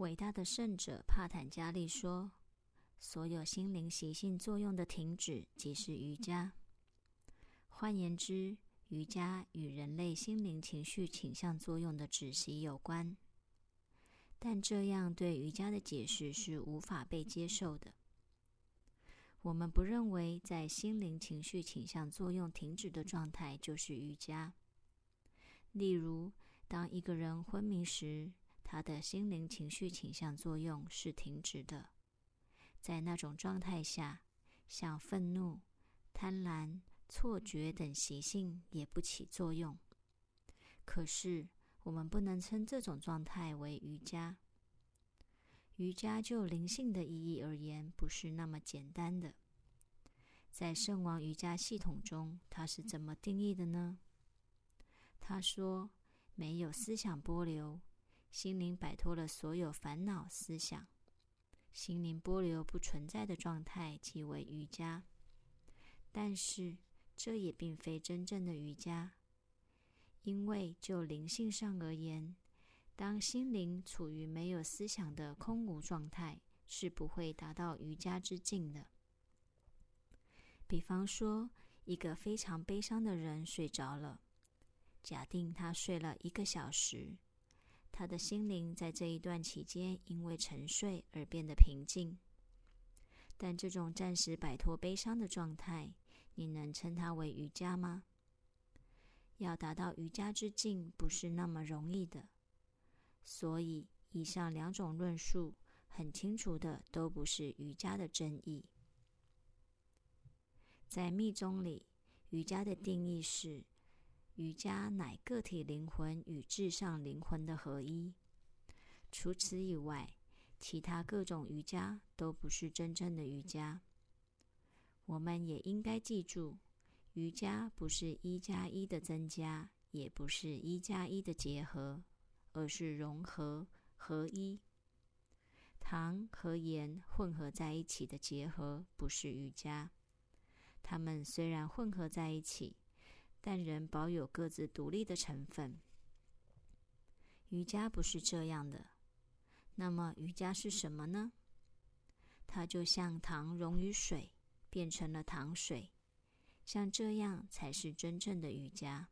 伟大的圣者帕坦加利说：“所有心灵习性作用的停止，即是瑜伽。换言之，瑜伽与人类心灵情绪倾向作用的止息有关。但这样对瑜伽的解释是无法被接受的。我们不认为在心灵情绪倾向作用停止的状态就是瑜伽。例如，当一个人昏迷时，他的心灵情绪倾向作用是停止的，在那种状态下，像愤怒、贪婪、错觉等习性也不起作用。可是，我们不能称这种状态为瑜伽。瑜伽就灵性的意义而言，不是那么简单的。在圣王瑜伽系统中，它是怎么定义的呢？他说：“没有思想波流。”心灵摆脱了所有烦恼思想，心灵波流不存在的状态即为瑜伽。但是这也并非真正的瑜伽，因为就灵性上而言，当心灵处于没有思想的空无状态，是不会达到瑜伽之境的。比方说，一个非常悲伤的人睡着了，假定他睡了一个小时。他的心灵在这一段期间因为沉睡而变得平静，但这种暂时摆脱悲伤的状态，你能称它为瑜伽吗？要达到瑜伽之境不是那么容易的，所以以上两种论述很清楚的都不是瑜伽的真意。在密宗里，瑜伽的定义是。瑜伽乃个体灵魂与至上灵魂的合一。除此以外，其他各种瑜伽都不是真正的瑜伽。我们也应该记住，瑜伽不是一加一的增加，也不是一加一的结合，而是融合合一。糖和盐混合在一起的结合不是瑜伽。它们虽然混合在一起。但仍保有各自独立的成分。瑜伽不是这样的。那么瑜伽是什么呢？它就像糖溶于水，变成了糖水，像这样才是真正的瑜伽。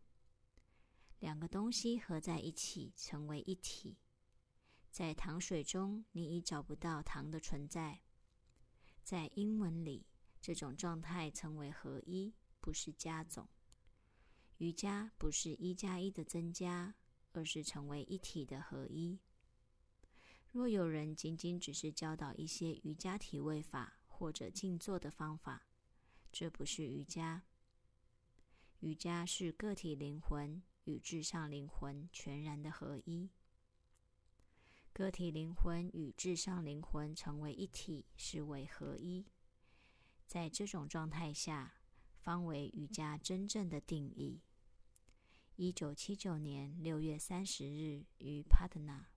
两个东西合在一起成为一体。在糖水中，你已找不到糖的存在。在英文里，这种状态称为合一，不是加总。瑜伽不是一加一的增加，而是成为一体的合一。若有人仅仅只是教导一些瑜伽体位法或者静坐的方法，这不是瑜伽。瑜伽是个体灵魂与至上灵魂全然的合一。个体灵魂与至上灵魂成为一体，是为合一。在这种状态下，方为瑜伽真正的定义。一九七九年六月三十日于帕特纳。